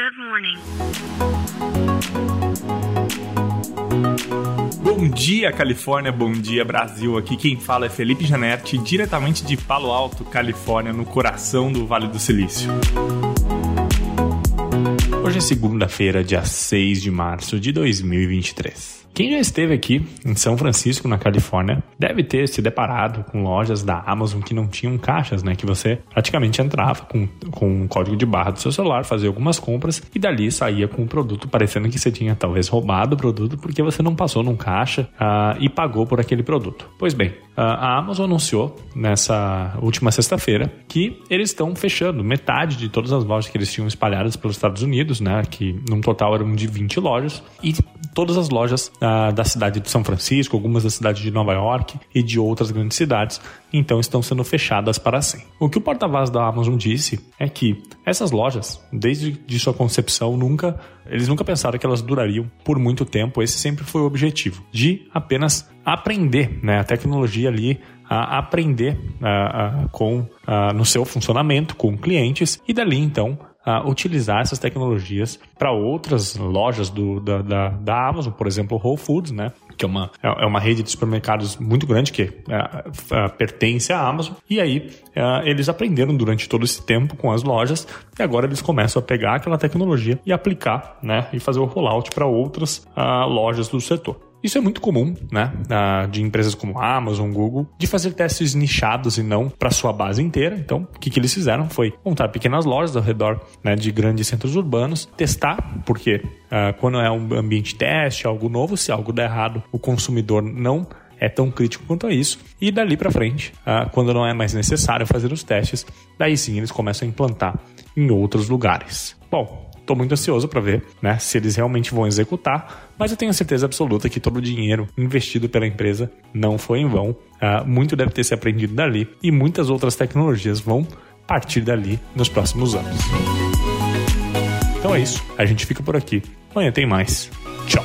Good morning. Bom dia, Califórnia. Bom dia, Brasil. Aqui quem fala é Felipe Janetti, diretamente de Palo Alto, Califórnia, no coração do Vale do Silício. Hoje é segunda-feira, dia 6 de março de 2023. Quem já esteve aqui em São Francisco, na Califórnia, deve ter se deparado com lojas da Amazon que não tinham caixas, né? Que você praticamente entrava com, com um código de barra do seu celular, fazia algumas compras e dali saía com o produto, parecendo que você tinha talvez roubado o produto porque você não passou num caixa uh, e pagou por aquele produto. Pois bem, uh, a Amazon anunciou nessa última sexta-feira que eles estão fechando metade de todas as lojas que eles tinham espalhadas pelos Estados Unidos, né? Que num total eram de 20 lojas e todas as lojas uh, da cidade de São Francisco, algumas da cidade de Nova York e de outras grandes cidades, então estão sendo fechadas para sempre. O que o porta-voz da Amazon disse é que essas lojas, desde de sua concepção, nunca eles nunca pensaram que elas durariam por muito tempo. Esse sempre foi o objetivo, de apenas aprender né, a tecnologia ali a aprender uh, com no seu funcionamento com clientes e dali então uh, utilizar essas tecnologias para outras lojas do, da, da, da, Amazon, por exemplo, Whole Foods, né? Que é uma, é, é uma rede de supermercados muito grande que uh, uh, pertence à Amazon. E aí eles aprenderam durante todo esse tempo com as lojas e agora eles começam a pegar aquela tecnologia e aplicar, né? E fazer o rollout para outras lojas do setor. Isso é muito comum, né, de empresas como Amazon, Google, de fazer testes nichados e não para sua base inteira. Então, o que, eles fizeram foi montar pequenas lojas ao redor né, de grandes centros urbanos, testar, porque uh, quando é um ambiente teste, algo novo, se algo der errado, o consumidor não é tão crítico quanto a isso. E dali para frente, uh, quando não é mais necessário fazer os testes, daí sim eles começam a implantar em outros lugares. Bom, Estou muito ansioso para ver né, se eles realmente vão executar, mas eu tenho certeza absoluta que todo o dinheiro investido pela empresa não foi em vão. Uh, muito deve ter se aprendido dali e muitas outras tecnologias vão partir dali nos próximos anos. Então é isso, a gente fica por aqui. Amanhã tem mais. Tchau.